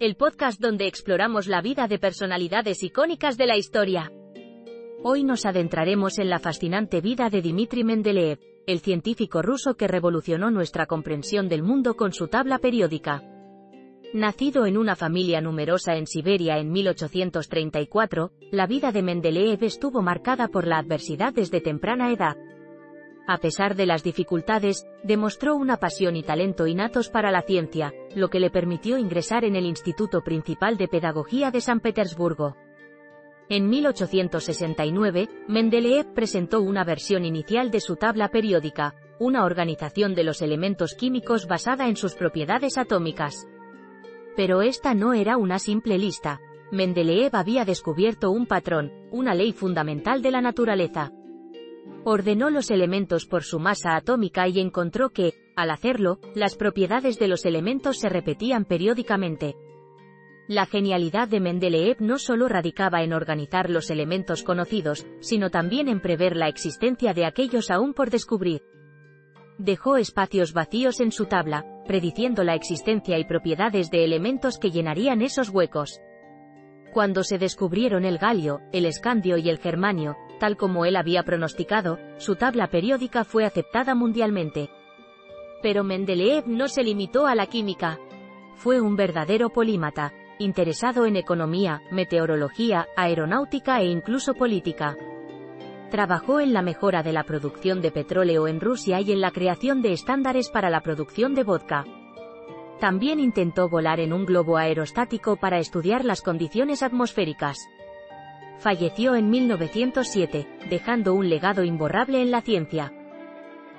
el podcast donde exploramos la vida de personalidades icónicas de la historia. Hoy nos adentraremos en la fascinante vida de Dmitri Mendeleev, el científico ruso que revolucionó nuestra comprensión del mundo con su tabla periódica. Nacido en una familia numerosa en Siberia en 1834, la vida de Mendeleev estuvo marcada por la adversidad desde temprana edad. A pesar de las dificultades, demostró una pasión y talento innatos para la ciencia, lo que le permitió ingresar en el Instituto Principal de Pedagogía de San Petersburgo. En 1869, Mendeleev presentó una versión inicial de su tabla periódica, una organización de los elementos químicos basada en sus propiedades atómicas. Pero esta no era una simple lista. Mendeleev había descubierto un patrón, una ley fundamental de la naturaleza. Ordenó los elementos por su masa atómica y encontró que, al hacerlo, las propiedades de los elementos se repetían periódicamente. La genialidad de Mendeleev no solo radicaba en organizar los elementos conocidos, sino también en prever la existencia de aquellos aún por descubrir. Dejó espacios vacíos en su tabla, prediciendo la existencia y propiedades de elementos que llenarían esos huecos. Cuando se descubrieron el galio, el escandio y el germanio, tal como él había pronosticado, su tabla periódica fue aceptada mundialmente. Pero Mendeleev no se limitó a la química. Fue un verdadero polímata, interesado en economía, meteorología, aeronáutica e incluso política. Trabajó en la mejora de la producción de petróleo en Rusia y en la creación de estándares para la producción de vodka. También intentó volar en un globo aerostático para estudiar las condiciones atmosféricas. Falleció en 1907, dejando un legado imborrable en la ciencia.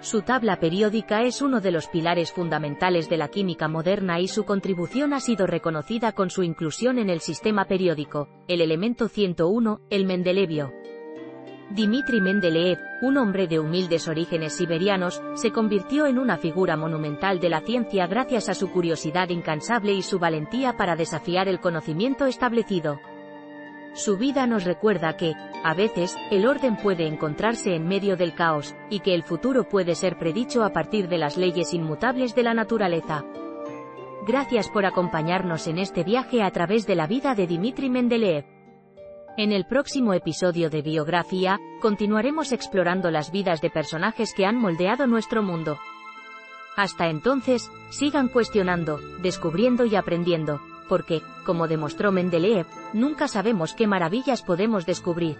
Su tabla periódica es uno de los pilares fundamentales de la química moderna y su contribución ha sido reconocida con su inclusión en el sistema periódico, el elemento 101, el Mendelevio. Dmitri Mendeleev, un hombre de humildes orígenes siberianos, se convirtió en una figura monumental de la ciencia gracias a su curiosidad incansable y su valentía para desafiar el conocimiento establecido. Su vida nos recuerda que, a veces, el orden puede encontrarse en medio del caos, y que el futuro puede ser predicho a partir de las leyes inmutables de la naturaleza. Gracias por acompañarnos en este viaje a través de la vida de Dmitri Mendeleev. En el próximo episodio de Biografía, continuaremos explorando las vidas de personajes que han moldeado nuestro mundo. Hasta entonces, sigan cuestionando, descubriendo y aprendiendo porque, como demostró Mendeleev, nunca sabemos qué maravillas podemos descubrir.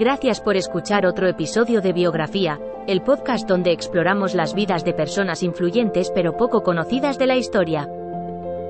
Gracias por escuchar otro episodio de Biografía, el podcast donde exploramos las vidas de personas influyentes pero poco conocidas de la historia.